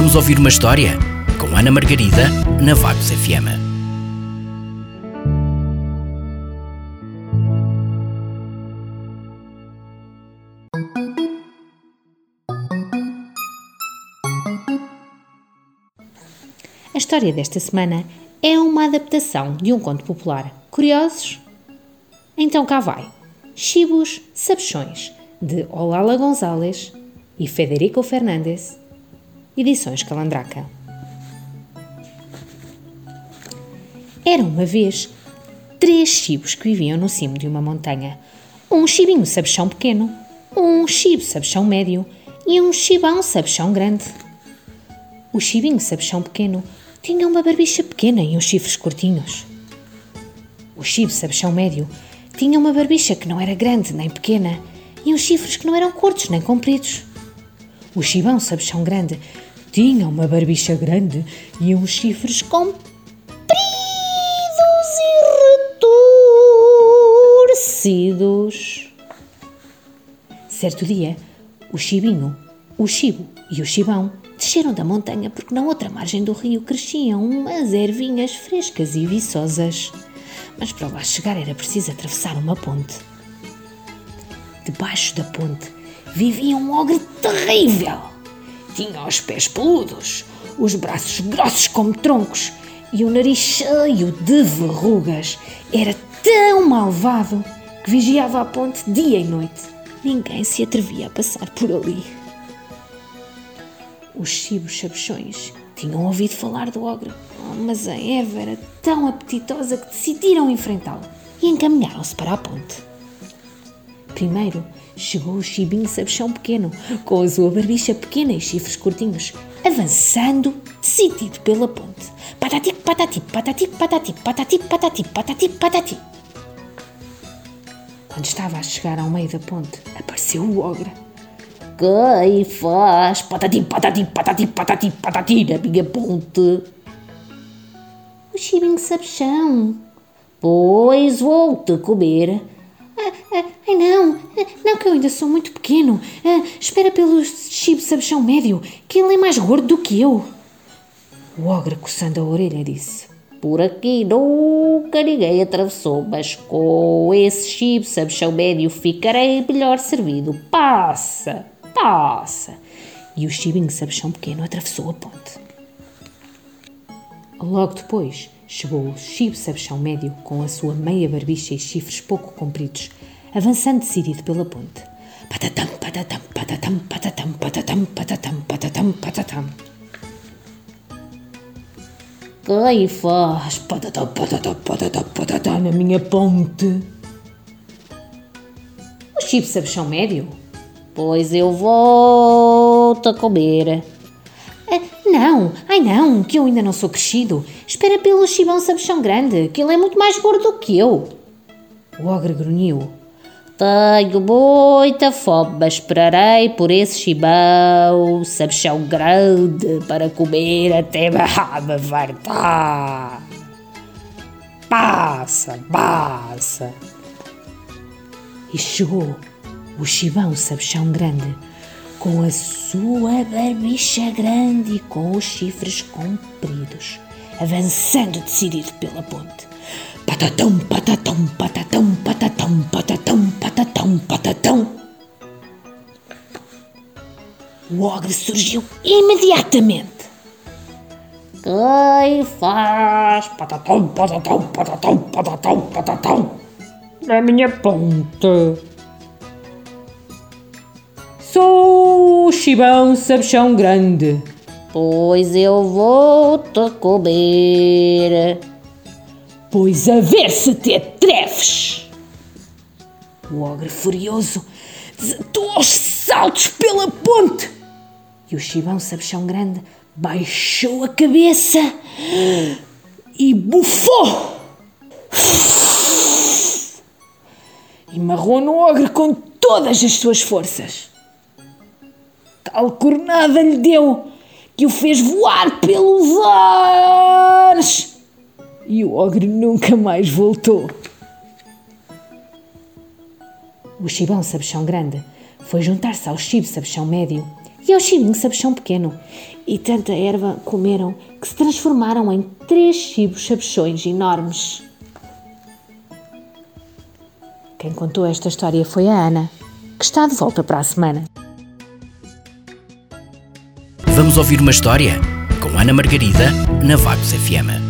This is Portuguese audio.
Vamos ouvir uma história? Com Ana Margarida, na Vagos FM. A história desta semana é uma adaptação de um conto popular. Curiosos? Então cá vai. Chibos Sabichões, de Olala Gonzalez e Federico Fernandes, Edições Calandraca. Era uma vez três chibos que viviam no cimo de uma montanha. Um chibinho sabichão pequeno, um chibo sabichão médio e um chibão sabichão grande. O chibinho sabichão pequeno tinha uma barbicha pequena e uns chifres curtinhos. O chibo sabichão médio tinha uma barbicha que não era grande nem pequena e uns chifres que não eram curtos nem compridos. O chibão sabichão grande tinha uma barbicha grande e uns chifres compridos e retorcidos. Certo dia, o chibinho, o chibo e o chibão desceram da montanha porque na outra margem do rio cresciam umas ervinhas frescas e viçosas. Mas para lá chegar era preciso atravessar uma ponte. Debaixo da ponte vivia um ogre terrível tinha os pés peludos, os braços grossos como troncos e o nariz cheio de verrugas. Era tão malvado que vigiava a ponte dia e noite. Ninguém se atrevia a passar por ali. Os chibos sabichões tinham ouvido falar do ogre, mas a Eva era tão apetitosa que decidiram enfrentá-lo e encaminharam-se para a ponte. Primeiro chegou o chibinho sabichão pequeno, com a sua barbicha pequena e chifres curtinhos, avançando, decidido pela ponte. Patati, patati, patati, patati, patati, patati, patati, patati. Quando estava a chegar ao meio da ponte, apareceu o ogre. Quem faz patati, patati, patati, patati, patati na minha ponte? O chibinho sabichão. Pois vou-te comer ah, ah, ai não, não que eu ainda sou muito pequeno. espera pelo chibo sabichão médio, que ele é mais gordo do que eu. O ogre, coçando a orelha, disse: Por aqui nunca ninguém atravessou, mas com esse chibo sabichão médio ficarei melhor servido. Passa, passa. E o chibinho sabichão pequeno atravessou a ponte. Logo depois, chegou o chibo sabichão médio com a sua meia barbicha e chifres pouco compridos, avançando decidido pela ponte. Patatam, patatam, patatam, patatam, patatam, patatam, patatam, patatam. Quem faz patatam, patatam, patatam, patatam na minha ponte? O chibo sabichão médio? Pois eu vou-te a comer. Não, ai não, que eu ainda não sou crescido. Espera pelo chibão sabichão grande, que ele é muito mais gordo do que eu. O ogre grunhiu. Tenho muita fome, mas esperarei por esse chibão sabichão grande para comer até me fartar. Passa, passa. E chegou o chibão sabichão grande com a sua barbicha grande e com os chifres compridos, avançando decidido pela ponte. Patatão, patatão, patatão, patatão, patatão, patatão, patatão. O ogre surgiu imediatamente. Quem faz patatão, patatão, patatão, patatão, patatão na minha ponte? Sou o chibão sabichão grande. Pois eu vou-te comer. Pois a ver se te atreves. O ogre furioso desatou aos saltos pela ponte. E o chibão sabichão grande baixou a cabeça e bufou. E marrou no ogre com todas as suas forças tal cornada lhe deu que o fez voar pelos ares. E o ogre nunca mais voltou. O chibão sabichão grande foi juntar-se ao chibo sabichão médio e ao chibinho sabichão pequeno. E tanta erva comeram que se transformaram em três chibos sabichões enormes. Quem contou esta história foi a Ana, que está de volta para a semana. Vamos ouvir uma história com Ana Margarida na Vagos FM.